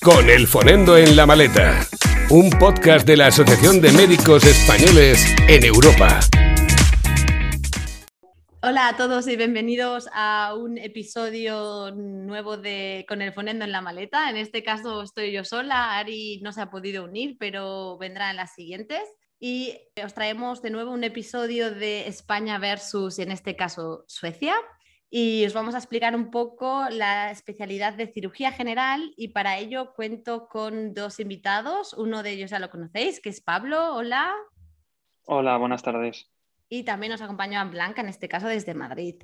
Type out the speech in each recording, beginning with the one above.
Con el Fonendo en la maleta, un podcast de la Asociación de Médicos Españoles en Europa. Hola a todos y bienvenidos a un episodio nuevo de Con el Fonendo en la maleta. En este caso estoy yo sola, Ari no se ha podido unir, pero vendrá en las siguientes. Y os traemos de nuevo un episodio de España versus, en este caso, Suecia y os vamos a explicar un poco la especialidad de cirugía general y para ello cuento con dos invitados. Uno de ellos ya lo conocéis, que es Pablo. Hola. Hola, buenas tardes. Y también nos acompaña Blanca, en este caso desde Madrid.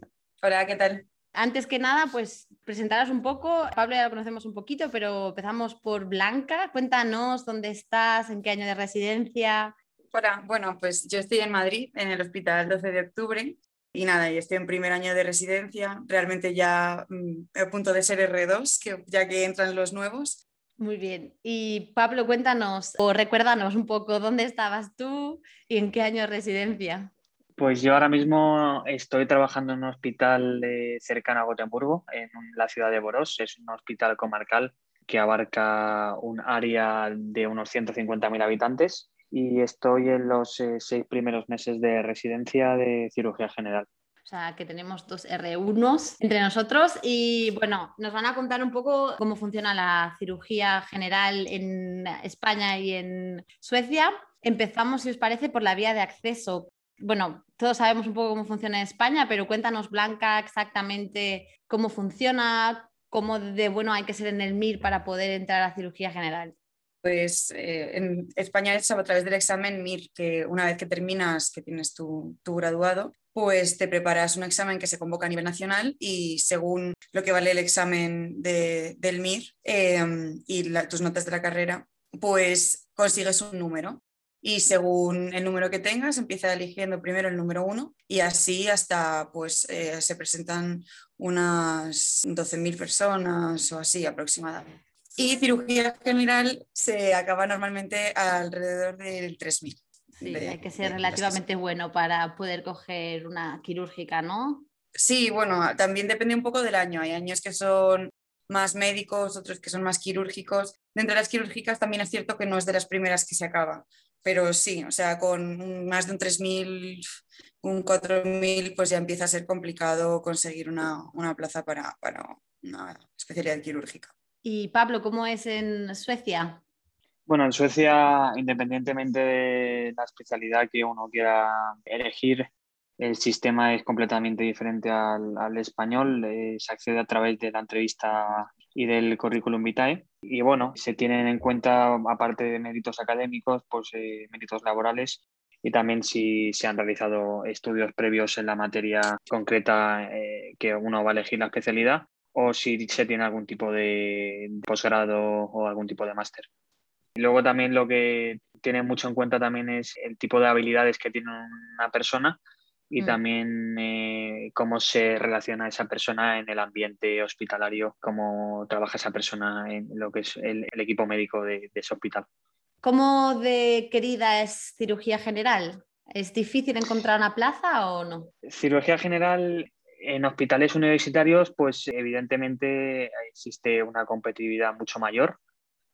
Hola, ¿qué tal? Antes que nada, pues presentaros un poco. Pablo ya lo conocemos un poquito, pero empezamos por Blanca. Cuéntanos dónde estás, en qué año de residencia. Hola, bueno, pues yo estoy en Madrid, en el Hospital 12 de Octubre, y nada, y estoy en primer año de residencia, realmente ya mm, a punto de ser R2, que, ya que entran los nuevos. Muy bien. Y Pablo, cuéntanos o recuérdanos un poco dónde estabas tú y en qué año de residencia. Pues yo ahora mismo estoy trabajando en un hospital cercano a Gotemburgo, en la ciudad de Boros. Es un hospital comarcal que abarca un área de unos 150.000 habitantes y estoy en los eh, seis primeros meses de residencia de cirugía general. O sea, que tenemos dos R1 entre nosotros y bueno, nos van a contar un poco cómo funciona la cirugía general en España y en Suecia. Empezamos, si os parece, por la vía de acceso. Bueno, todos sabemos un poco cómo funciona en España, pero cuéntanos, Blanca, exactamente cómo funciona, cómo de bueno hay que ser en el MIR para poder entrar a cirugía general pues eh, en España es a través del examen MIR, que una vez que terminas, que tienes tu, graduado, pues te preparas un examen que se convoca a nivel nacional y según lo que vale el examen del MIR em, y tus notas de la carrera, pues consigues un número. Y según el número que tengas, empieza eligiendo primero el número uno y así hasta pues eh, se presentan unas 12.000 personas o así aproximadamente y cirugía general se acaba normalmente alrededor del 3.000. Sí, hay que ser relativamente bueno para poder coger una quirúrgica, ¿no? Sí, bueno, también depende un poco del año. Hay años que son más médicos, otros que son más quirúrgicos. Dentro de las quirúrgicas también es cierto que no es de las primeras que se acaba, pero sí, o sea, con más de un 3.000, un 4.000, pues ya empieza a ser complicado conseguir una, una plaza para, para una especialidad quirúrgica. Y Pablo, ¿cómo es en Suecia? Bueno, en Suecia, independientemente de la especialidad que uno quiera elegir, el sistema es completamente diferente al, español. Eh, se accede a través de la entrevista y del currículum vitae. Y bueno, se tienen en cuenta, aparte de méritos académicos, pues eh, méritos laborales y también si se han realizado estudios previos en la materia concreta eh, que uno va a elegir la especialidad o si se tiene algún tipo de posgrado o algún tipo de máster. Luego también lo que tiene mucho en cuenta también es el tipo de habilidades que tiene una persona y mm. también eh, cómo se relaciona esa persona en el ambiente hospitalario, cómo trabaja esa persona en lo que es el, equipo médico de, de, ese hospital. ¿Cómo de querida es cirugía general? ¿Es difícil encontrar una plaza o no? Cirugía general en hospitales universitarios, pues evidentemente existe una competitividad mucho mayor,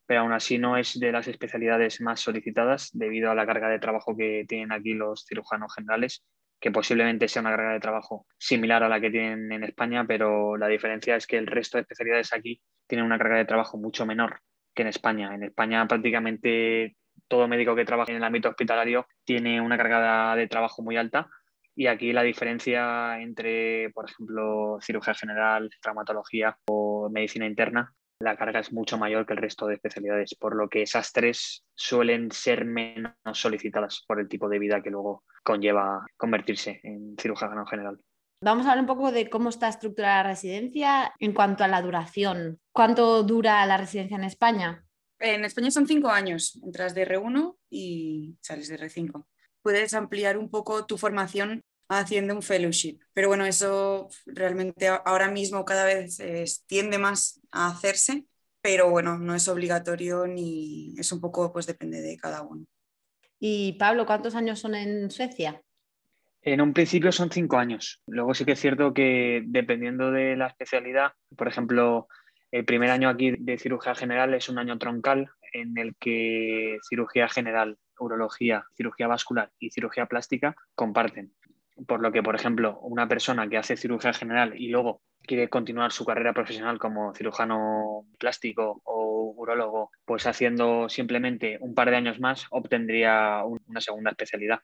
pero aún así no es de las especialidades más solicitadas debido a la carga de trabajo que tienen aquí los cirujanos generales, que posiblemente sea una carga de trabajo similar a la que tienen en España, pero la diferencia es que el resto de especialidades aquí tienen una carga de trabajo mucho menor que en España. En España prácticamente todo médico que trabaja en el ámbito hospitalario tiene una carga de trabajo muy alta y aquí la diferencia entre, por ejemplo, cirugía general, traumatología o medicina interna, la carga es mucho mayor que el resto de especialidades, por lo que esas tres suelen ser menos solicitadas por el tipo de vida que luego conlleva convertirse en cirujano general. Vamos a hablar un poco de cómo está estructurada la residencia en cuanto a la duración. ¿Cuánto dura la residencia en España? En España son cinco años, entras de R1 y sales de R5. Puedes ampliar un poco tu formación haciendo un fellowship. Pero bueno, eso realmente ahora mismo cada vez tiende más a hacerse, pero bueno, no es obligatorio ni es un poco, pues depende de cada uno. Y Pablo, ¿cuántos años son en Suecia? En un principio son cinco años. Luego sí que es cierto que dependiendo de la especialidad, por ejemplo, El primer año aquí de cirugía general es un año troncal en el que cirugía general, urología, cirugía vascular y cirugía plástica comparten. Por lo que, por ejemplo, una persona que hace cirugía general y luego quiere continuar su carrera profesional como cirujano plástico o urólogo, pues haciendo simplemente un par de años más, obtendría una segunda especialidad.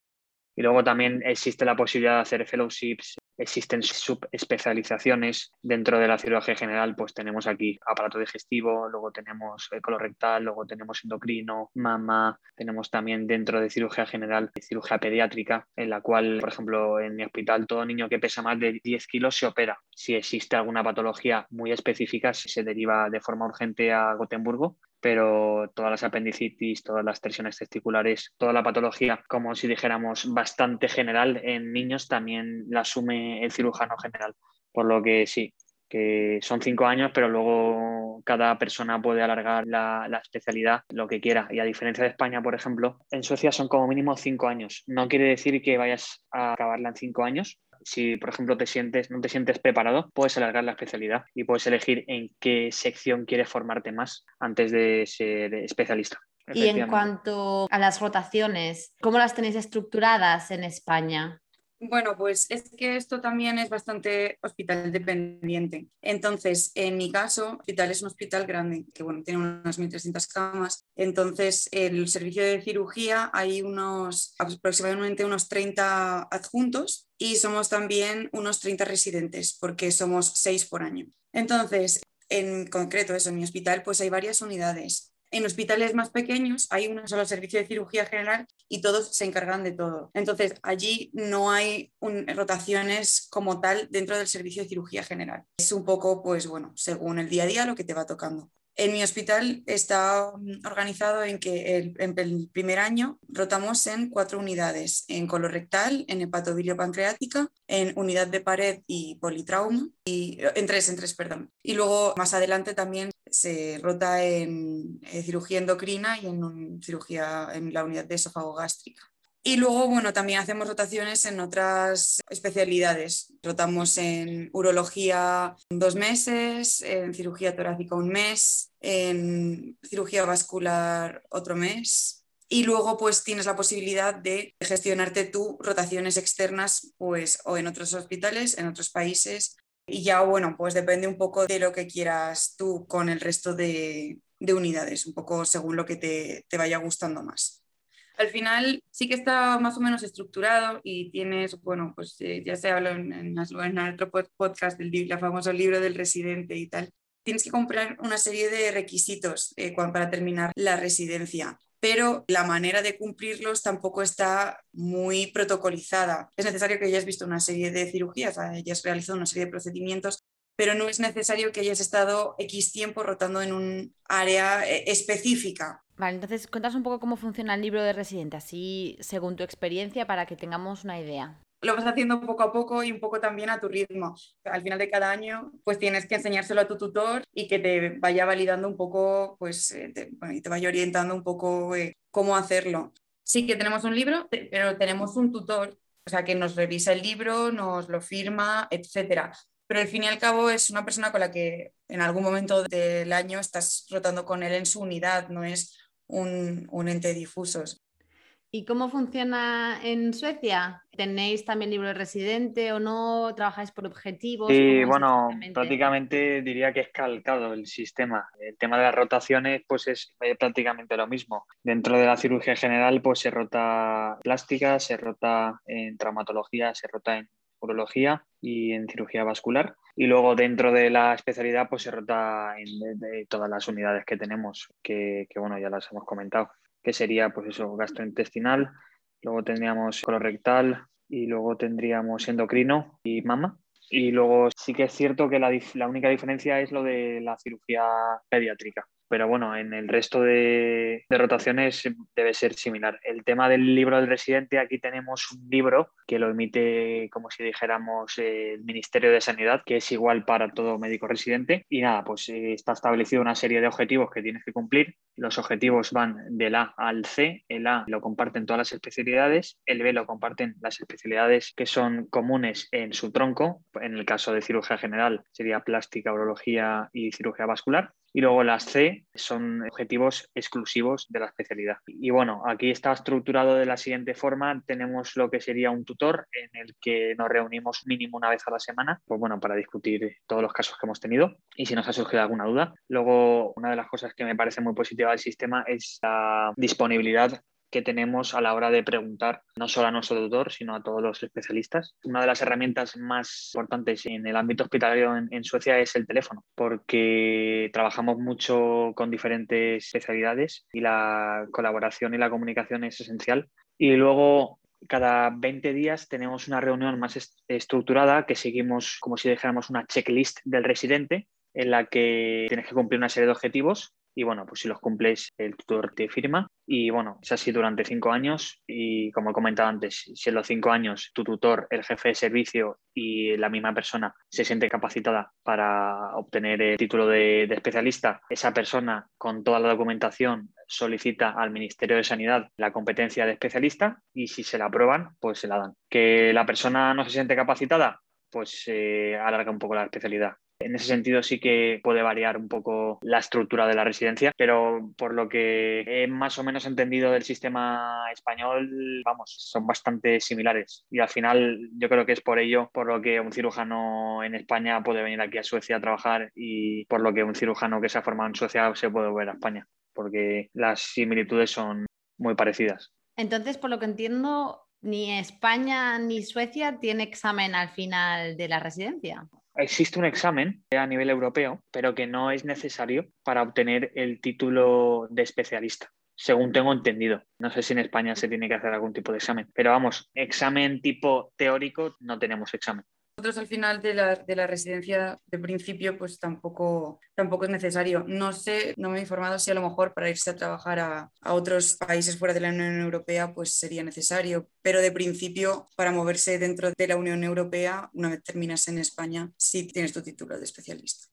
Y luego también existe la posibilidad de hacer fellowships Existen subespecializaciones dentro de la cirugía general, pues tenemos aquí aparato digestivo, luego tenemos colorectal, luego tenemos endocrino, mama, tenemos también dentro de cirugía general cirugía pediátrica, en la cual, por ejemplo, en mi hospital todo niño que pesa más de 10 kilos se opera. Si existe alguna patología muy específica, se deriva de forma urgente a Gotemburgo pero todas las apendicitis, todas las tensiones testiculares, toda la patología, como si dijéramos bastante general en niños, también la asume el cirujano general. Por lo que sí, que son cinco años, pero luego cada persona puede alargar la, la, especialidad lo que quiera. Y a diferencia de España, por ejemplo, en Suecia son como mínimo cinco años. No quiere decir que vayas a acabarla en cinco años, si, por ejemplo, te sientes, no te sientes preparado, puedes alargar la especialidad y puedes elegir en qué sección quieres formarte más antes de ser especialista. Y en cuanto a las rotaciones, ¿cómo las tenéis estructuradas en España? Bueno, pues es que esto también es bastante hospital dependiente. Entonces, en mi caso, el hospital es un hospital grande, que bueno, tiene unas 1.300 camas. Entonces, el servicio de cirugía hay unos aproximadamente unos 30 adjuntos y somos también unos 30 residentes, porque somos 6 por año. Entonces, en concreto, eso, en mi hospital, pues hay varias unidades. En hospitales más pequeños hay un solo servicio de cirugía general y todos se encargan de todo. Entonces, allí no hay rotaciones como tal dentro del servicio de cirugía general. Es un poco, pues bueno, según el día a día lo que te va tocando. En mi hospital está mm, organizado en que el, en el primer año rotamos en cuatro unidades, en colorectal, en hepatobilio-pancreática, en unidad de pared y politrauma, y, en tres, en tres, perdón. Y luego más adelante también se rota en, en cirugía endocrina y en cirugía en la unidad de esófago gástrica. Y luego, bueno, también hacemos rotaciones en otras especialidades. Rotamos en urología dos meses, en cirugía torácica un mes, en cirugía vascular otro mes. Y luego, pues tienes la posibilidad de gestionarte tú rotaciones externas, pues, o en otros hospitales, en otros países. Y ya, bueno, pues depende un poco de lo que quieras tú con el resto de, de unidades, un poco según lo que te, te vaya gustando más al final sí que está más o menos estructurado y tienes, bueno, pues eh, ya se habló en, en, en otro podcast del famoso libro del residente y tal. Tienes que comprar una serie de requisitos eh, para terminar la residencia, pero la manera de cumplirlos tampoco está muy protocolizada. Es necesario que hayas visto una serie de cirugías, hayas realizado una serie de procedimientos pero no es necesario que hayas estado X tiempo rotando en un área eh, específica. Vale, entonces cuéntanos un poco cómo funciona el libro de residente, así según tu experiencia, para que tengamos una idea. Lo vas haciendo poco a poco y un poco también a tu ritmo. Al final de cada año, pues tienes que enseñárselo a tu tutor y que te vaya validando un poco, pues, eh, te, bueno, y te vaya orientando un poco eh, cómo hacerlo. Sí que tenemos un libro, pero tenemos un tutor, o sea, que nos revisa el libro, nos lo firma, etcétera pero al fin y al cabo es una persona con la que en algún momento del año estás rotando con él en su unidad, no es un, un ente difuso. ¿Y cómo funciona en Suecia? ¿Tenéis también libro de residente o no? ¿Trabajáis por objetivos? Sí, bueno, prácticamente diría que es calcado el sistema. El tema de las rotaciones pues es prácticamente lo mismo. Dentro de la cirugía general pues se rota plástica, se rota en traumatología, se rota en urología y en cirugía vascular. Y luego dentro de la especialidad pues se rota en todas las unidades que tenemos, que, que, bueno, ya las hemos comentado, que sería pues eso, gastrointestinal, luego tendríamos colorectal y luego tendríamos endocrino y mama. Y luego sí que es cierto que la, la única diferencia es lo de la cirugía pediátrica, pero bueno, en el resto de, rotaciones debe ser similar. El tema del libro del residente, aquí tenemos un libro que lo emite, como si dijéramos, el Ministerio de Sanidad, que es igual para todo médico residente. Y nada, pues eh, está establecido una serie de objetivos que tienes que cumplir. Los objetivos van del A al C. El A lo comparten todas las especialidades, el B lo comparten las especialidades que son comunes en su tronco. En el caso de cirugía general sería plástica, urología y cirugía vascular. Y luego las C son objetivos exclusivos de la especialidad. Y bueno, aquí está estructurado de la siguiente forma. Tenemos lo que sería un tutor en el que nos reunimos mínimo una vez a la semana, pues bueno, para discutir todos los casos que hemos tenido y si nos ha surgido alguna duda. Luego, una de las cosas que me parece muy positiva del sistema es la disponibilidad que tenemos a la hora de preguntar no solo a nuestro doctor, sino a todos los especialistas. Una de las herramientas más importantes en el ámbito hospitalario en, Suecia es el teléfono, porque trabajamos mucho con diferentes especialidades y la colaboración y la comunicación es esencial. Y luego cada 20 días tenemos una reunión más estructurada que seguimos como si dijéramos una checklist del residente en la que tienes que cumplir una serie de objetivos y bueno, pues si los cumples, el tutor te firma. Y bueno, es así durante cinco años. Y como he comentado antes, si en los cinco años tu tutor, el jefe de servicio y la misma persona se siente capacitada para obtener el título de, especialista, esa persona con toda la documentación solicita al Ministerio de Sanidad la competencia de especialista y si se la aprueban, pues se la dan. Que la persona no se siente capacitada, pues se alarga un poco la especialidad. En ese sentido sí que puede variar un poco la estructura de la residencia, pero por lo que he más o menos entendido del sistema español, vamos, son bastante similares. Y al final yo creo que es por ello por lo que un cirujano en España puede venir aquí a Suecia a trabajar y por lo que un cirujano que se ha formado en Suecia se puede volver a España, porque las similitudes son muy parecidas. Entonces, por lo que entiendo, ni España ni Suecia tiene examen al final de la residencia existe un examen a nivel europeo, pero que no es necesario para obtener el título de especialista según tengo entendido. No sé si en España se tiene que hacer algún tipo de examen, pero vamos, examen tipo teórico no tenemos examen. Nosotros al final de la, de la, residencia de principio pues tampoco, tampoco es necesario. No sé, no me he informado si a lo mejor para irse a trabajar a, a, otros países fuera de la Unión Europea pues sería necesario, pero de principio para moverse dentro de la Unión Europea, una vez terminas en España, sí tienes tu título de especialista.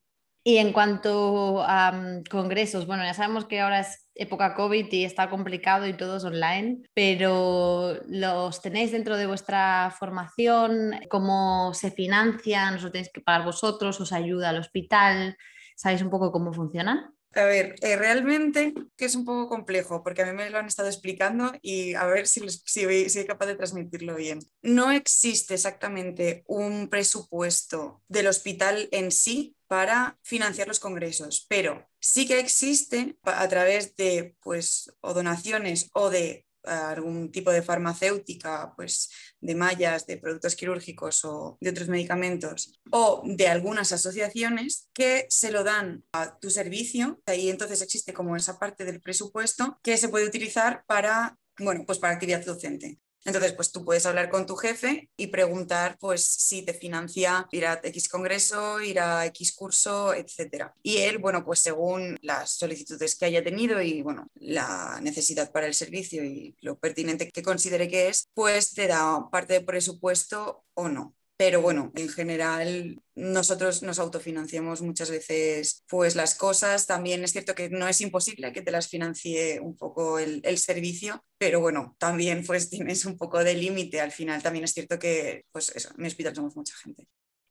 Y en cuanto a mm, congresos, bueno, ya sabemos que ahora es época COVID y está complicado y todo es online, pero ¿los tenéis dentro de vuestra formación? ¿Cómo se financian? ¿Os tenéis que pagar vosotros? ¿Os ayuda el hospital? ¿Sabéis un poco cómo funciona? A ver, eh, realmente que es un poco complejo porque a mí me lo han estado explicando y a ver si, si, soy capaz de transmitirlo bien. No existe exactamente un presupuesto del hospital en sí para financiar los congresos, pero sí que existe a través de pues, o donaciones o de algún tipo de farmacéutica, pues de mallas, de productos quirúrgicos o de otros medicamentos, o de algunas asociaciones que se lo dan a tu servicio. Y entonces existe como esa parte del presupuesto que se puede utilizar para, bueno, pues para actividad docente. Entonces, pues tú puedes hablar con tu jefe y preguntar pues si te financia ir a X congreso, ir a X curso, etc. Y él, bueno, pues según las solicitudes que haya tenido y bueno, la necesidad para el servicio y lo pertinente que considere que es, pues te da parte de presupuesto o no. Pero bueno, en general nosotros nos autofinanciamos muchas veces pues las cosas. También es cierto que no es imposible que te las financie un poco el, el servicio, pero bueno, también pues tienes un poco de límite. Al final también es cierto que pues eso, en mi hospital somos mucha gente.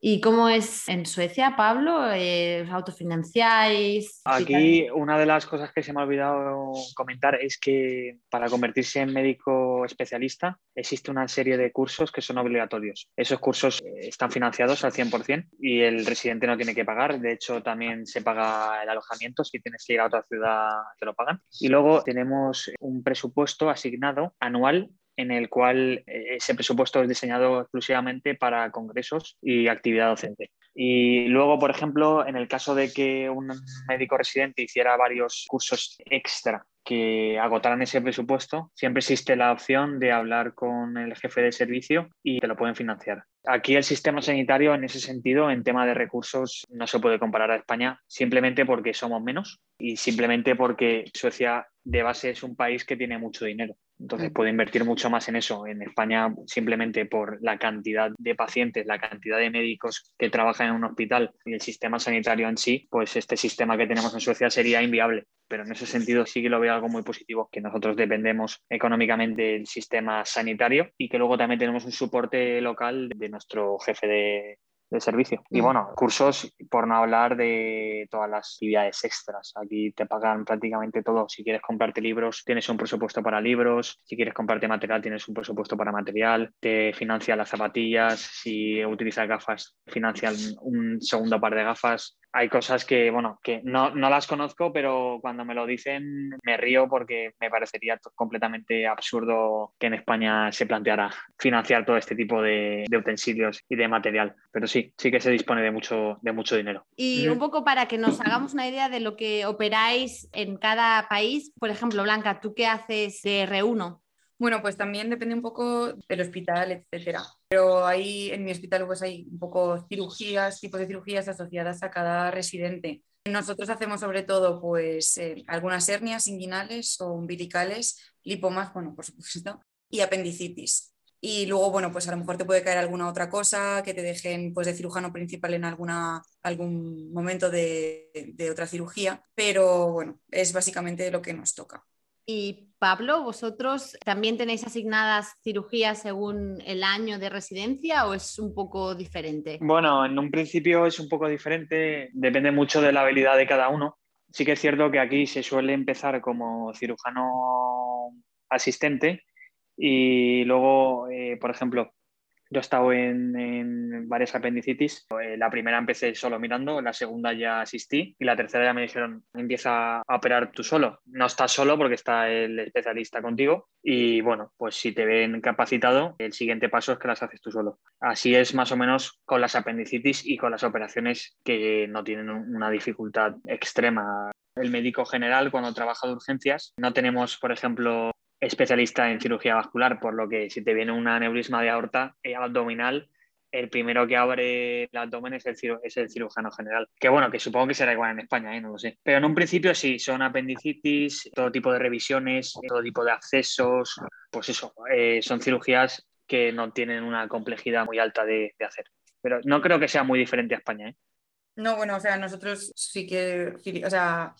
¿Y cómo es en Suecia, Pablo? Eh, ¿Autofinanciáis? Aquí una de las cosas que se me ha olvidado comentar es que para convertirse en médico especialista existe una serie de cursos que son obligatorios. Esos cursos eh, están financiados al 100% y el residente no tiene que pagar. De hecho, también se paga el alojamiento. Si tienes que ir a otra ciudad, te lo pagan. Y luego tenemos un presupuesto asignado anual en el cual eh, ese presupuesto es diseñado exclusivamente para congresos y actividad docente. Y luego, por ejemplo, en el caso de que un médico residente hiciera varios cursos extra que agotaran ese presupuesto, siempre existe la opción de hablar con el jefe de servicio y te lo pueden financiar. Aquí el sistema sanitario, en ese sentido, en tema de recursos, no se puede comparar a España simplemente porque somos menos y simplemente porque Suecia de base es un país que tiene mucho dinero. Entonces puede invertir mucho más en eso. En España, simplemente por la cantidad de pacientes, la cantidad de médicos que trabajan en un hospital y el sistema sanitario en sí, pues este sistema que tenemos en Suecia sería inviable. Pero en ese sentido sí que lo veo algo muy positivo, que nosotros dependemos económicamente del sistema sanitario y que luego también tenemos un soporte local de nuestro jefe de, de servicio. Y mm. bueno, cursos, por no hablar de todas las actividades extras. Aquí te pagan prácticamente todo. Si quieres comprarte libros, tienes un presupuesto para libros. Si quieres comprarte material, tienes un presupuesto para material. Te financian las zapatillas. Si utilizas gafas, financian un segundo par de gafas hay cosas que, bueno, que no, no, las conozco, pero cuando me lo dicen me río porque me parecería completamente absurdo que en España se planteara financiar todo este tipo de, de, utensilios y de material. Pero sí, sí que se dispone de mucho, de mucho dinero. Y un poco para que nos hagamos una idea de lo que operáis en cada país, por ejemplo, Blanca, ¿tú qué haces de R1? Bueno, pues también depende un poco del hospital, etcétera. Pero ahí en mi hospital pues hay un poco cirugías, tipos de cirugías asociadas a cada residente. Nosotros hacemos sobre todo pues eh, algunas hernias inguinales o umbilicales, lipomas, bueno, por supuesto, y apendicitis. Y luego, bueno, pues a lo mejor te puede caer alguna otra cosa que te dejen pues de cirujano principal en alguna, algún momento de, de otra cirugía, pero bueno, es básicamente lo que nos toca. Y Pablo, ¿vosotros también tenéis asignadas cirugías según el año de residencia o es un poco diferente? Bueno, en un principio es un poco diferente, depende mucho de la habilidad de cada uno. Sí que es cierto que aquí se suele empezar como cirujano asistente y luego, eh, por ejemplo, yo he estado en, varias apendicitis. Eh, la primera empecé solo mirando, la segunda ya asistí y la tercera ya me dijeron, empieza a operar tú solo. No estás solo porque está el especialista contigo y bueno, pues si te ven capacitado, el siguiente paso es que las haces tú solo. Así es más o menos con las apendicitis y con las operaciones que no tienen una dificultad extrema. El médico general, cuando trabaja de urgencias, no tenemos, por ejemplo, especialista en cirugía vascular, por lo que si te viene un aneurisma de aorta eh, abdominal, el primero que abre el abdomen es el, es el cirujano general. Que bueno, que supongo que será igual en España, ¿eh? no lo sé. Pero en un principio sí, son apendicitis, todo tipo de revisiones, todo tipo de accesos, pues eso, eh, son cirugías que no tienen una complejidad muy alta de, de, hacer. Pero no creo que sea muy diferente a España. ¿eh? No, bueno, o sea, nosotros sí que, o sea,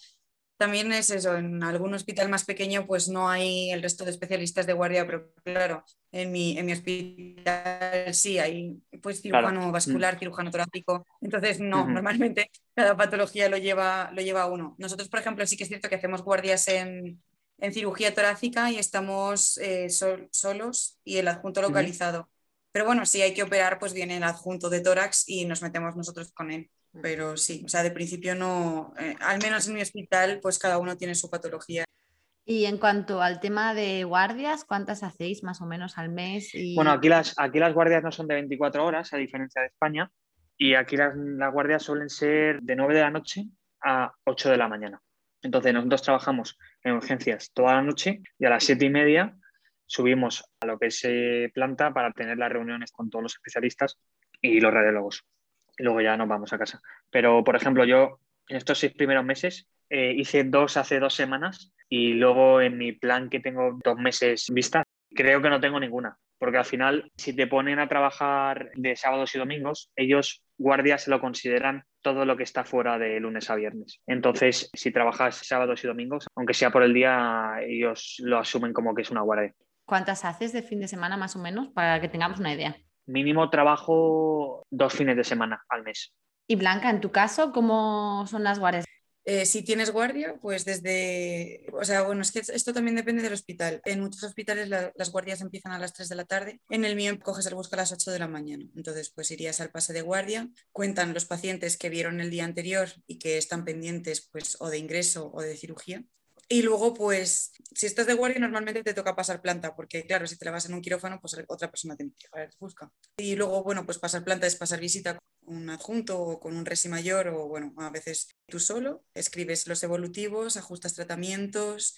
también es eso, en algún hospital más pequeño pues no hay el resto de especialistas de guardia, pero claro, en mi, en mi hospital sí hay pues cirujano vascular, mm. cirujano torácico, entonces no, normalmente cada patología lo lleva, lo lleva uno. Nosotros, por ejemplo, sí que es cierto que hacemos guardias en, en cirugía torácica y estamos eh, solos y el adjunto localizado. Pero bueno, si hay que operar, pues viene el adjunto de tórax y nos metemos nosotros con él. Pero sí, o sea, de principio no, eh, al menos en mi hospital, pues cada uno tiene su patología. Y en cuanto al tema de guardias, ¿cuántas hacéis más o menos al mes? Bueno, aquí las, aquí las guardias no son de 24 horas, a diferencia de España, y aquí las, guardias suelen ser de 9 de la noche a 8 de la mañana. Entonces nosotros trabajamos en urgencias toda la noche y a las 7 y media subimos a lo que se planta para tener las reuniones con todos los especialistas y los radiólogos luego ya nos vamos a casa. Pero, por ejemplo, yo en estos seis primeros meses eh, hice dos hace dos semanas y luego en mi plan que tengo dos meses vista, creo que no tengo ninguna. Porque al final, si te ponen a trabajar de sábados y domingos, ellos guardias se lo consideran todo lo que está fuera de lunes a viernes. Entonces, si trabajas sábados y domingos, aunque sea por el día, ellos lo asumen como que es una guardia. ¿Cuántas haces de fin de semana más o menos para que tengamos una idea? Mínimo trabajo dos fines de semana al mes. Y Blanca, en tu caso, ¿cómo son las guardias? Eh, si tienes guardia, pues desde, o sea, bueno, es que esto también depende del hospital. En muchos hospitales las guardias empiezan a las 3 de la tarde, en el mío coges el bus a las 8 de la mañana. Entonces, pues irías al pase de guardia, cuentan los pacientes que vieron el día anterior y que están pendientes pues o de ingreso o de cirugía y luego, pues, si estás de guardia, normalmente te toca pasar planta, porque claro, si te la vas en un quirófano, pues otra persona te busca. Y luego, bueno, pues pasar planta es pasar visita con un adjunto o con un resi mayor, o bueno, a veces tú solo, escribes los evolutivos, ajustas tratamientos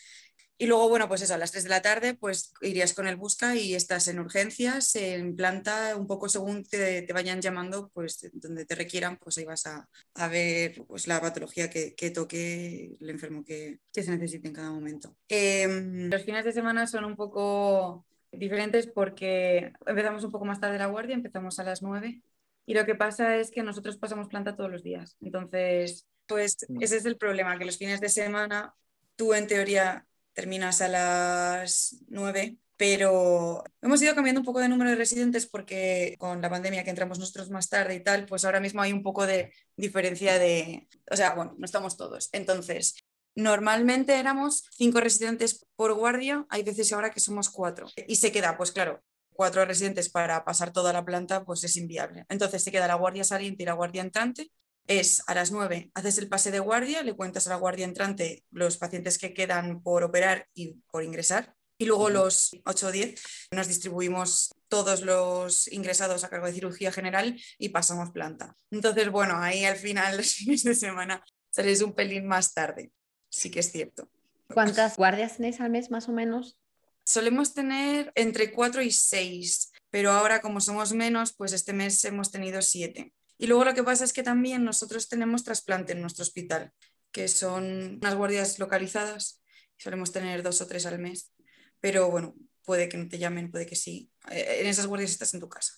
Y luego, bueno, pues eso, a las 3 de la tarde, pues irías con el busca y estás en urgencias, en planta, un poco según te, te vayan llamando, pues donde te requieran, pues ahí vas a, a ver pues, la patología que, que, toque el enfermo que, que se necesite en cada momento. Eh, los fines de semana son un poco diferentes porque empezamos un poco más tarde la guardia, empezamos a las 9 y lo que pasa es que nosotros pasamos planta todos los días. Entonces, pues ese es el problema, que los fines de semana tú en teoría terminas a las 9, pero hemos ido cambiando un poco de número de residentes porque con la pandemia que entramos nosotros más tarde y tal, pues ahora mismo hay un poco de diferencia de, o sea, bueno, no estamos todos. Entonces, normalmente éramos cinco residentes por guardia, hay veces ahora que somos cuatro. Y se queda, pues claro, cuatro residentes para pasar toda la planta, pues es inviable. Entonces se queda la guardia saliente y la guardia entrante es a las 9, haces el pase de guardia, le cuentas a la guardia entrante los pacientes que quedan por operar y por ingresar. Y luego los 8 o 10 nos distribuimos todos los ingresados a cargo de cirugía general y pasamos planta. Entonces, bueno, ahí al final, los fines de semana, salís un pelín más tarde. Sí que es cierto. ¿Cuántas guardias tenéis al mes más o menos? Solemos tener entre 4 y 6, pero ahora como somos menos, pues este mes hemos tenido 7. Y luego lo que pasa es que también nosotros tenemos trasplante en nuestro hospital, que son unas guardias localizadas, solemos tener dos o tres al mes, pero bueno, puede que no te llamen, puede que sí. Eh, en esas guardias estás en tu casa.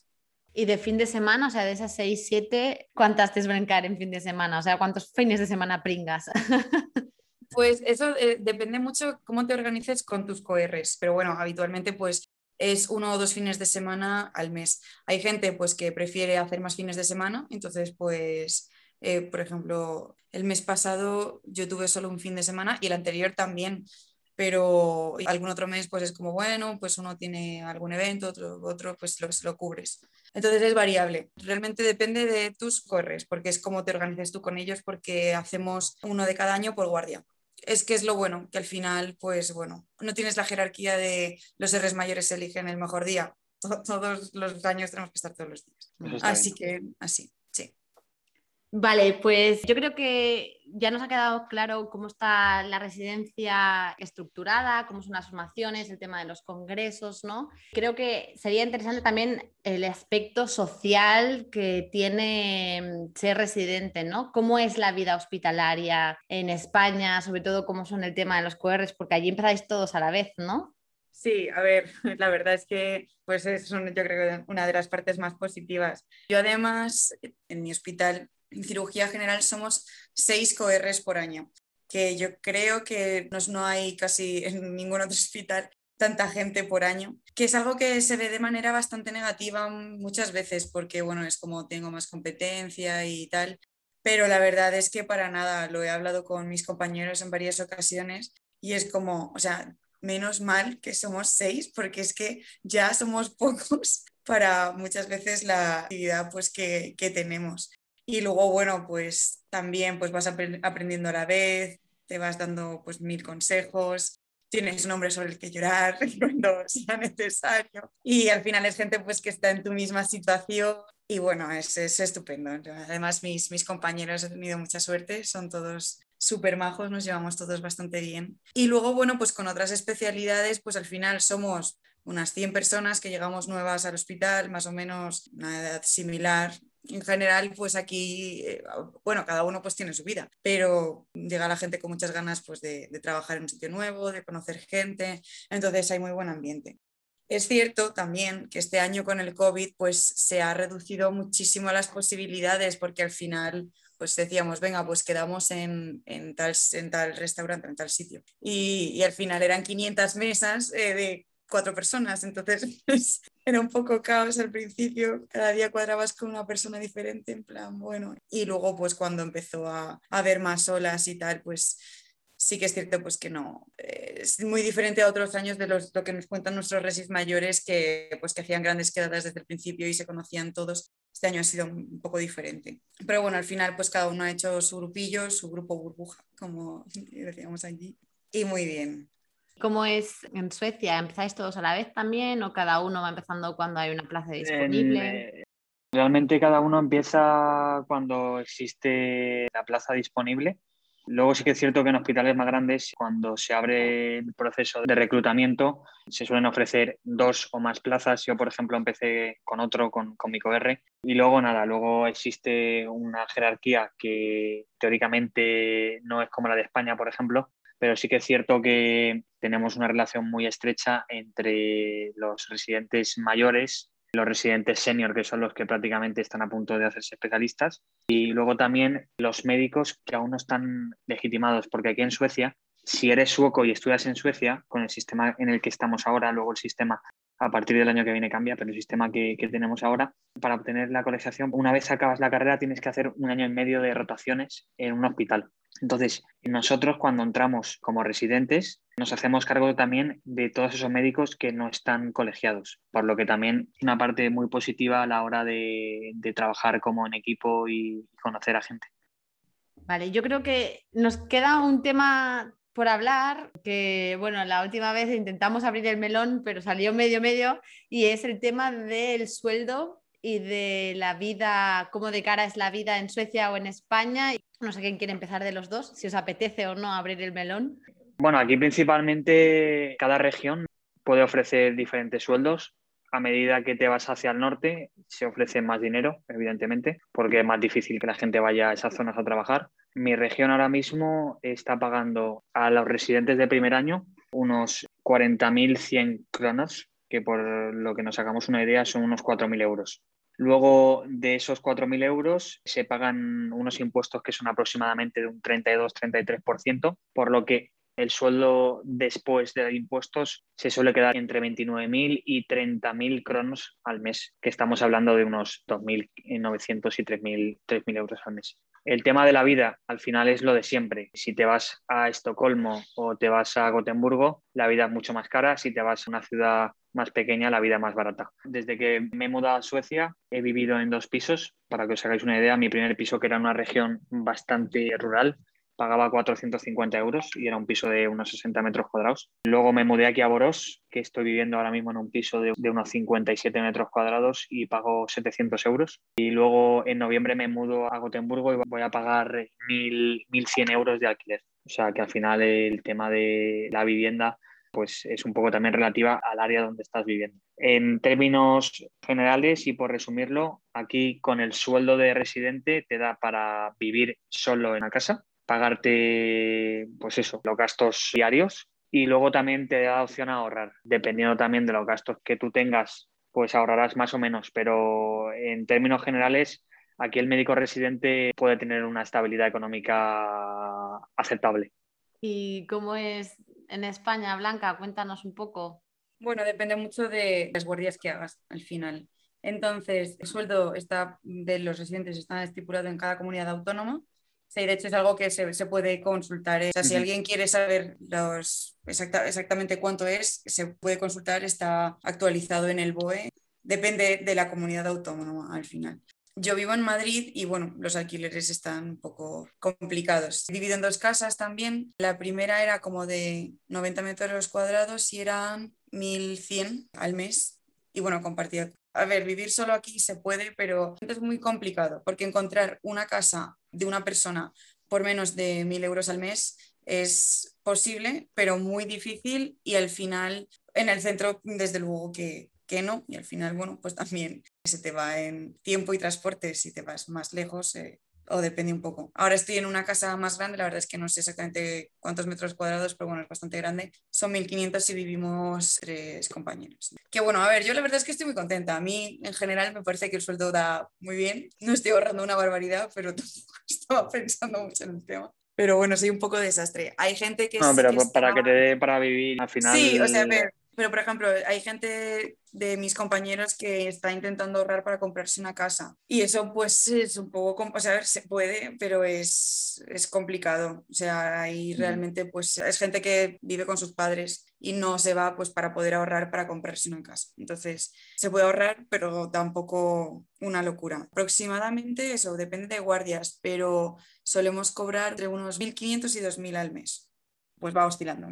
Y de fin de semana, o sea, de esas seis, siete, ¿cuántas te brincar en fin de semana? O sea, ¿cuántos fines de semana pringas? Pues eso eh, depende mucho cómo te organices con tus coRs, pero bueno, habitualmente pues es uno o dos fines de semana al mes. Hay gente pues que prefiere hacer más fines de semana, entonces pues, eh, por ejemplo, el mes pasado yo tuve solo un fin de semana y el anterior también, pero algún otro mes pues es como, bueno, pues uno tiene algún evento, otro, otro pues lo, lo cubres. Entonces es variable, realmente depende de tus corres, porque es como te organizas tú con ellos, porque hacemos uno de cada año por guardia es que es lo bueno, que al final, pues bueno, no tienes la jerarquía de los R's mayores eligen el mejor día. Todos los años tenemos que estar todos los días. Así que, así, sí. Vale, pues yo creo que ya nos ha quedado claro cómo está la residencia estructurada, cómo son las formaciones, el tema de los congresos, ¿no? Creo que sería interesante también el aspecto social que tiene mm, ser residente, ¿no? ¿Cómo es la vida hospitalaria en España? Sobre todo cómo son el tema de los QRs, porque allí empezáis todos a la vez, ¿no? Sí, a ver, la verdad es que pues es yo creo una de las partes más positivas. Yo además en mi hospital en cirugía general somos seis CORs por año, que yo creo que no hay casi en ningún otro hospital tanta gente por año, que es algo que se ve de manera bastante negativa muchas veces, porque bueno, es como tengo más competencia y tal, pero la verdad es que para nada, lo he hablado con mis compañeros en varias ocasiones y es como, o sea, menos mal que somos seis, porque es que ya somos pocos para muchas veces la actividad pues, que, que tenemos. Y luego, bueno, pues también pues vas aprendiendo a la vez, te vas dando pues mil consejos, tienes un hombre sobre el que llorar cuando sea necesario. Y al final es gente pues que está en tu misma situación y bueno, es, es estupendo. Además, mis, mis compañeros han tenido mucha suerte, son todos súper majos, nos llevamos todos bastante bien. Y luego, bueno, pues con otras especialidades, pues al final somos unas 100 personas que llegamos nuevas al hospital, más o menos una edad similar en general, pues aquí, eh, bueno, cada uno pues tiene su vida, pero llega la gente con muchas ganas pues de, trabajar en un sitio nuevo, de conocer gente, entonces hay muy buen ambiente. Es cierto también que este año con el COVID pues se ha reducido muchísimo las posibilidades porque al final pues decíamos, venga, pues quedamos en, tal, en tal restaurante, en tal sitio. Y, al final eran 500 mesas eh, de cuatro personas, entonces pues, era un poco caos al principio, cada día cuadrabas con una persona diferente, en plan, bueno, y luego pues cuando empezó a, haber más olas y tal, pues sí que es cierto pues que no, eh, es muy diferente a otros años de los, lo que nos cuentan nuestros resis mayores que pues que hacían grandes quedadas desde el principio y se conocían todos. Este año ha sido un poco diferente. Pero bueno, al final pues cada uno ha hecho su grupillo, su grupo burbuja, como decíamos allí. Y muy bien. ¿Cómo es en Suecia? ¿Empezáis todos a la vez también o cada uno va empezando cuando hay una plaza disponible? Realmente cada uno empieza cuando existe la plaza disponible Luego sí que es cierto que en hospitales más grandes, cuando se abre el proceso de reclutamiento, se suelen ofrecer dos o más plazas. Yo, por ejemplo, empecé con otro, con, con R. Y luego nada, luego existe una jerarquía que teóricamente no es como la de España, por ejemplo, pero sí que es cierto que tenemos una relación muy estrecha entre los residentes mayores los residentes senior, que son los que prácticamente están a punto de hacerse especialistas, y luego también los médicos que aún no están legitimados, porque aquí en Suecia, si eres sueco y estudias en Suecia, con el sistema en el que estamos ahora, luego el sistema a partir del año que viene cambia, pero el sistema que, que, tenemos ahora, para obtener la colegiación, una vez acabas la carrera tienes que hacer un año y medio de rotaciones en un hospital. Entonces, nosotros cuando entramos como residentes, nos hacemos cargo también de todos esos médicos que no están colegiados, por lo que también es una parte muy positiva a la hora de, de trabajar como en equipo y conocer a gente. Vale, yo creo que nos queda un tema por hablar, que bueno, la última vez intentamos abrir el melón, pero salió medio medio, y es el tema del sueldo y de la vida, cómo de cara es la vida en Suecia o en España. No sé quién quiere empezar de los dos, si os apetece o no abrir el melón. Bueno, aquí principalmente cada región puede ofrecer diferentes sueldos. A medida que te vas hacia el norte, se ofrece más dinero, evidentemente, porque es más difícil que la gente vaya a esas zonas a trabajar. Mi región ahora mismo está pagando a los residentes de primer año unos 40.100 cronos, que por lo que nos sacamos una idea son unos 4.000 euros. Luego de esos 4.000 euros se pagan unos impuestos que son aproximadamente de un 32-33%, por lo que el sueldo después de impuestos se suele quedar entre 29.000 y 30.000 cronos al mes, que estamos hablando de unos 2.900 y 3.000 euros al mes. El tema de la vida al final es lo de siempre. Si te vas a Estocolmo o te vas a Gotemburgo, la vida es mucho más cara. Si te vas a una ciudad más pequeña, la vida más barata. Desde que me he mudado a Suecia, he vivido en dos pisos. Para que os hagáis una idea, mi primer piso, que era una región bastante rural, pagaba 450 euros y era un piso de unos 60 metros cuadrados. Luego me mudé aquí a Boros, que estoy viviendo ahora mismo en un piso de, unos 57 metros cuadrados y pago 700 euros. Y luego en noviembre me mudo a Gotemburgo y voy a pagar 1.100 euros de alquiler. O sea que al final el tema de la vivienda pues es un poco también relativa al área donde estás viviendo. En términos generales y por resumirlo, aquí con el sueldo de residente te da para vivir solo en la casa, pagarte, pues eso, los gastos diarios y luego también te da opción a ahorrar. Dependiendo también de los gastos que tú tengas, pues ahorrarás más o menos, pero en términos generales, aquí el médico residente puede tener una estabilidad económica aceptable. ¿Y cómo es en España, Blanca? Cuéntanos un poco. Bueno, depende mucho de las guardias que hagas al final. Entonces, el sueldo está, de los residentes está estipulado en cada comunidad autónoma Sí, de hecho es algo que se, puede consultar. ¿eh? O sea, si alguien quiere saber los, exactamente cuánto es, se puede consultar, está actualizado en el BOE. Depende de la comunidad autónoma al final. Yo vivo en Madrid y bueno, los alquileres están un poco complicados. Divido en dos casas también. La primera era como de 90 metros cuadrados y eran 1.100 al mes. Y bueno, compartía a ver, vivir solo aquí se puede, pero es muy complicado porque encontrar una casa de una persona por menos de mil euros al mes es posible, pero muy difícil y al final en el centro, desde luego que, que no, y al final, bueno, pues también se te va en tiempo y transporte, si te vas más lejos, eh, o depende un poco. Ahora estoy en una casa más grande, la verdad es que no sé exactamente cuántos metros cuadrados, pero bueno, es bastante grande. Son 1.500 y vivimos tres compañeros. Que bueno, a ver, yo la verdad es que estoy muy contenta. A mí en general me parece que el sueldo da muy bien. No estoy ahorrando una barbaridad, pero tampoco estaba pensando mucho en el tema. Pero bueno, soy un poco desastre. Hay gente que... No, pero para que te dé para vivir al final... Sí, o sea, a ver, pero, por ejemplo, hay gente de mis compañeros que está intentando ahorrar para comprarse una casa. Y eso, pues, es un poco, o sea, se puede, pero es, es complicado. O sea, ahí realmente, pues, es gente que vive con sus padres y no se va, pues, para poder ahorrar para comprarse una casa. Entonces, se puede ahorrar, pero tampoco una locura. Aproximadamente eso, depende de guardias, pero solemos cobrar entre unos 1.500 y 2.000 al mes. Pues va oscilando.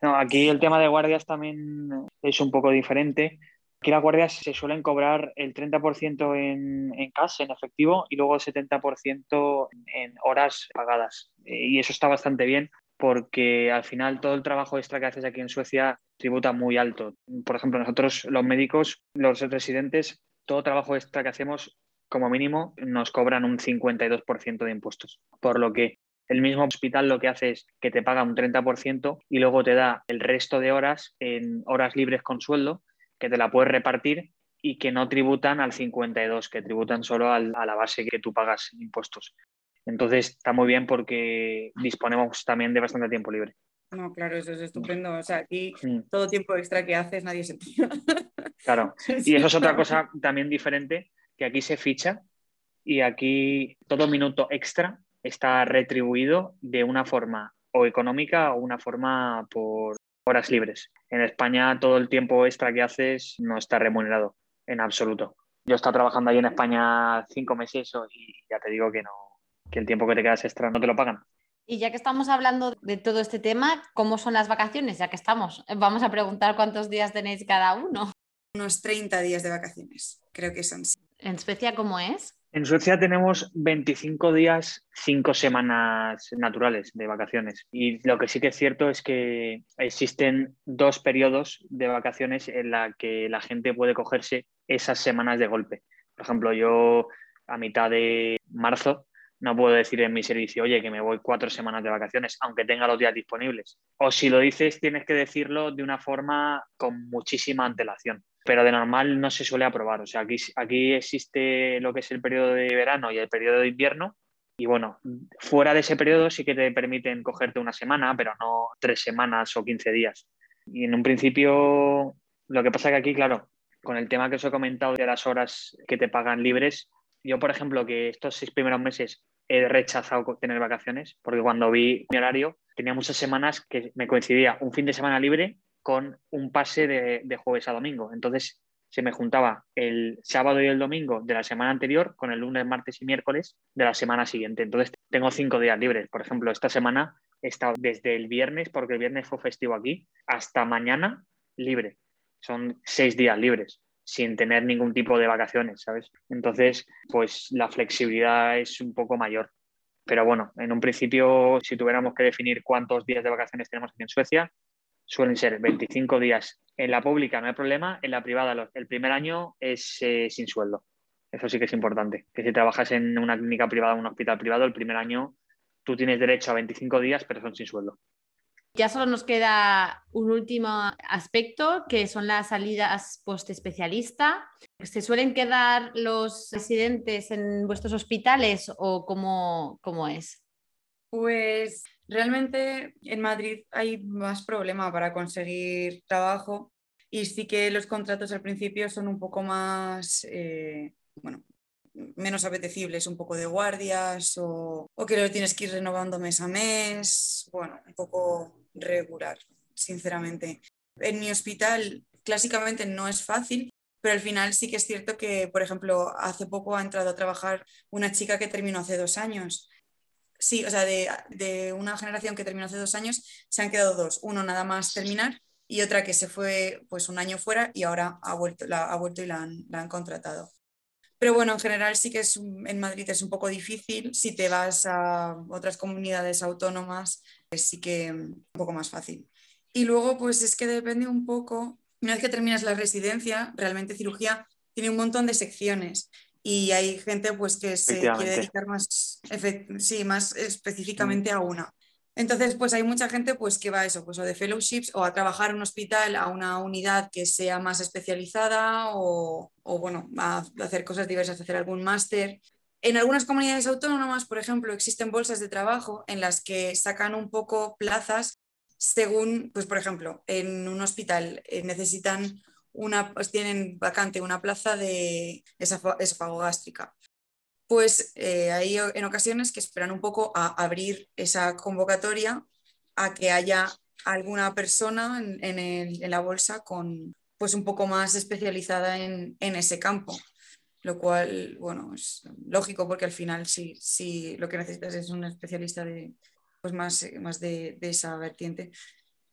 No, aquí el tema de guardias también es un poco diferente Aquí las guardias se suelen cobrar el 30% en, en cash, en efectivo, y luego el 70% en horas pagadas. Eh, y eso está bastante bien porque al final todo el trabajo extra que haces aquí en Suecia tributa muy alto. Por ejemplo, nosotros los médicos, los residentes, todo trabajo extra que hacemos, como mínimo, nos cobran un 52% de impuestos. Por lo que el mismo hospital lo que hace es que te paga un 30% y luego te da el resto de horas en horas libres con sueldo, que te la puedes repartir y que no tributan al 52, que tributan solo a la base que tú pagas impuestos. Entonces está muy bien porque disponemos también de bastante tiempo libre. No, claro, eso es estupendo. O sea, aquí mm. todo tiempo extra que haces nadie se tira. Claro. Y eso es otra cosa también diferente, que aquí se ficha y aquí todo minuto extra está retribuido de una forma o económica o una forma por horas libres. En España todo el tiempo extra que haces no está remunerado en absoluto. Yo he estado trabajando ahí en España cinco meses y ya te digo que no, que el tiempo que te quedas extra no te lo pagan. Y ya que estamos hablando de todo este tema, ¿cómo son las vacaciones? Ya que estamos, vamos a preguntar cuántos días tenéis cada uno. Unos 30 días de vacaciones, creo que son. ¿En Suecia cómo es? En Suecia tenemos 25 días, 5 semanas naturales de vacaciones. Y lo que sí que es cierto es que existen dos periodos de vacaciones en la que la gente puede cogerse esas semanas de golpe. Por ejemplo, yo a mitad de marzo no puedo decir en mi servicio, oye, que me voy cuatro semanas de vacaciones, aunque tenga los días disponibles. O si lo dices, tienes que decirlo de una forma con muchísima antelación. Pero de normal no se suele aprobar. O sea, aquí, aquí existe lo que es el periodo de verano y el periodo de invierno. Y bueno, fuera de ese periodo sí que te permiten cogerte una semana, pero no tres semanas o quince días. Y en un principio, lo que pasa que aquí, claro, con el tema que os he comentado de las horas que te pagan libres, yo, por ejemplo, que estos seis primeros meses he rechazado tener vacaciones, porque cuando vi mi horario tenía muchas semanas que me coincidía un fin de semana libre con un pase de, jueves a domingo. Entonces se me juntaba el sábado y el domingo de la semana anterior con el lunes, martes y miércoles de la semana siguiente. Entonces tengo cinco días libres. Por ejemplo, esta semana he estado desde el viernes, porque el viernes fue festivo aquí, hasta mañana libre. Son seis días libres sin tener ningún tipo de vacaciones, ¿sabes? Entonces, pues la flexibilidad es un poco mayor. Pero bueno, en un principio, si tuviéramos que definir cuántos días de vacaciones tenemos aquí en Suecia, suelen ser 25 días. En la pública no hay problema, en la privada el primer año es eh, sin sueldo. Eso sí que es importante, que si trabajas en una clínica privada o un hospital privado, el primer año tú tienes derecho a 25 días, pero son sin sueldo. Ya solo nos queda un último aspecto, que son las salidas post-especialista. ¿Se suelen quedar los residentes en vuestros hospitales o cómo, cómo es? Pues realmente en Madrid hay más problema para conseguir trabajo y sí que los contratos al principio son un poco más, eh, bueno, menos apetecibles, un poco de guardias o, o, que lo tienes que ir renovando mes a mes, bueno, un poco regular, sinceramente. En mi hospital, clásicamente no es fácil, pero al final sí que es cierto que, por ejemplo, hace poco ha entrado a trabajar una chica que terminó hace dos años. Sí, o sea, de, una generación que terminó hace dos años, se han quedado dos. Uno nada más terminar y otra que se fue pues un año fuera y ahora ha vuelto, la, ha vuelto y la han, contratado. Pero bueno, en general sí que es en Madrid es un poco difícil. Si te vas a otras comunidades autónomas, sí que un poco más fácil. Y luego, pues es que depende un poco, una vez que terminas la residencia, realmente cirugía tiene un montón de secciones y hay gente pues que se quiere dedicar más, sí, más específicamente a una. Entonces, pues hay mucha gente pues que va a eso, pues o de fellowships o a trabajar en un hospital, a una unidad que sea más especializada o, o bueno, a hacer cosas diversas, hacer algún máster. En algunas comunidades autónomas, por ejemplo, existen bolsas de trabajo en las que sacan un poco plazas según, pues por ejemplo, en un hospital eh, necesitan una, pues tienen vacante una plaza de esofagogástrica pues eh, hay en ocasiones que esperan un poco a abrir esa convocatoria a que haya alguna persona en, la bolsa con pues un poco más especializada en, ese campo, lo cual, bueno, es lógico porque al final sí, sí lo que necesitas es un especialista de, pues más, más de, esa vertiente.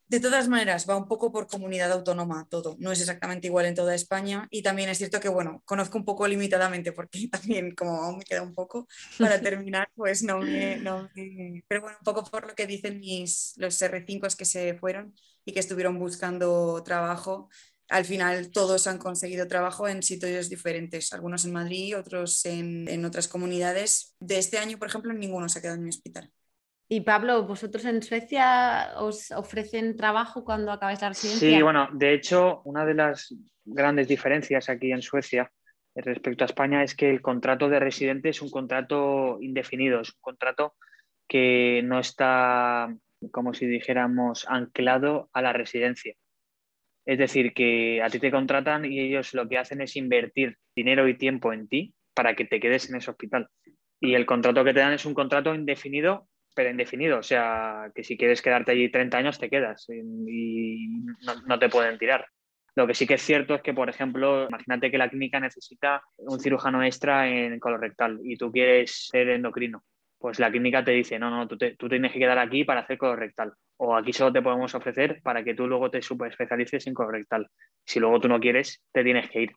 De todas maneras, va un poco por comunidad autónoma todo, no es exactamente igual en toda España y también es cierto que, bueno, conozco un poco limitadamente porque también como aún me queda un poco para terminar, pues no me, no Pero bueno, un poco por lo que dicen mis, los R5 que se fueron y que estuvieron buscando trabajo, al final todos han conseguido trabajo en sitios diferentes, algunos en Madrid, otros en, en otras comunidades. De este año, por ejemplo, ninguno se ha quedado en mi hospital. Y Pablo, ¿vosotros en Suecia os ofrecen trabajo cuando acabáis la residencia? Sí, bueno, de hecho, una de las grandes diferencias aquí en Suecia respecto a España es que el contrato de residente es un contrato indefinido, es un contrato que no está, como si dijéramos, anclado a la residencia. Es decir, que a ti te contratan y ellos lo que hacen es invertir dinero y tiempo en ti para que te quedes en ese hospital. Y el contrato que te dan es un contrato indefinido pero indefinido. O sea, que si quieres quedarte allí 30 años, te quedas y, no, te pueden tirar. Lo que sí que es cierto es que, por ejemplo, imagínate que la clínica necesita un cirujano extra en colorectal y tú quieres ser endocrino. Pues la clínica te dice, no, no, tú, tú tienes que quedar aquí para hacer colorectal. O aquí solo te podemos ofrecer para que tú luego te super especialices en colorectal. Si luego tú no quieres, te tienes que ir.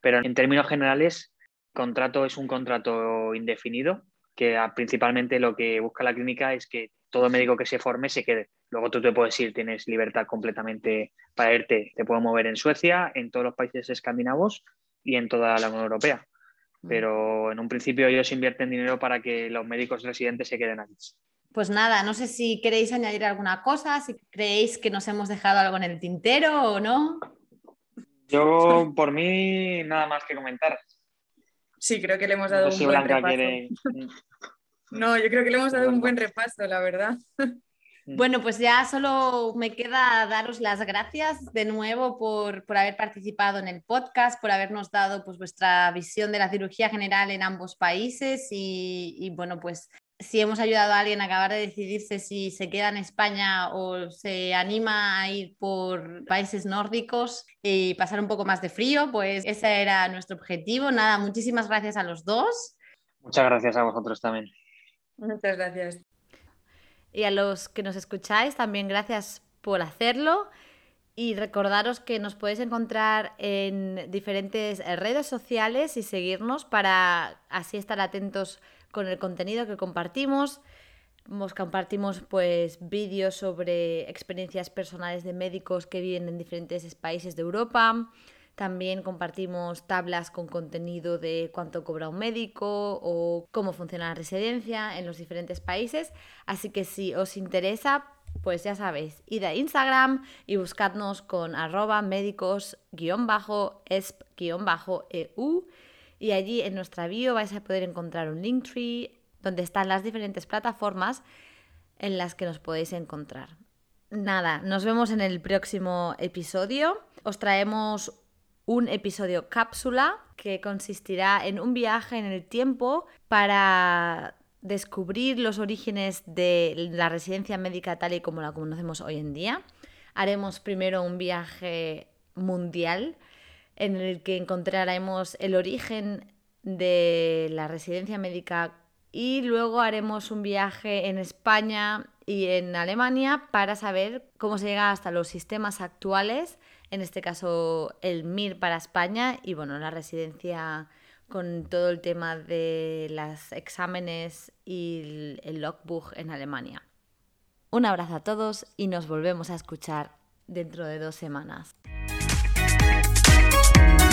Pero en términos generales, contrato es un contrato indefinido que principalmente lo que busca la clínica es que todo médico que se forme se quede. Luego tú te puedes ir, tienes libertad completamente para irte. Te puedo mover en Suecia, en todos los países escandinavos y en toda la Unión Europea. Mm. Pero en un principio ellos invierten dinero para que los médicos residentes se queden aquí. Pues nada, no sé si queréis añadir alguna cosa, si creéis que nos hemos dejado algo en el tintero o no. Yo, por mí, nada más que comentar. Sí, creo que le hemos dado un buen repaso. No, yo creo que le hemos dado un buen repaso, la verdad. Bueno, pues ya solo me queda daros las gracias de nuevo por, haber participado en el podcast, por habernos dado pues, vuestra visión de la cirugía general en ambos países y, y bueno, pues si hemos ayudado a alguien a acabar de decidirse si se queda en España o se anima a ir por países nórdicos y pasar un poco más de frío, pues ese era nuestro objetivo. Nada, muchísimas gracias a los dos. Muchas gracias a vosotros también. Muchas gracias. Y a los que nos escucháis, también gracias por hacerlo. Y recordaros que nos podéis encontrar en diferentes redes sociales y seguirnos para así estar atentos con el contenido que compartimos. Nos compartimos pues vídeos sobre experiencias personales de médicos que viven en diferentes países de Europa. También compartimos tablas con contenido de cuánto cobra un médico o cómo funciona la residencia en los diferentes países. Así que si os interesa, pues ya sabéis, id a Instagram y buscadnos con arroba médicos-esp-eu y allí en nuestra bio vais a poder encontrar un link tree donde están las diferentes plataformas en las que nos podéis encontrar. Nada, nos vemos en el próximo episodio. Os traemos un episodio cápsula que consistirá en un viaje en el tiempo para descubrir los orígenes de la residencia médica tal y como la conocemos hoy en día. Haremos primero un viaje mundial en el que encontraremos el origen de la residencia médica y luego haremos un viaje en España y en Alemania para saber cómo se llega hasta los sistemas actuales, en este caso el MIR para España y bueno, la residencia con todo el tema de los exámenes y el logbook en Alemania. Un abrazo a todos y nos volvemos a escuchar dentro de dos semanas. Thank you.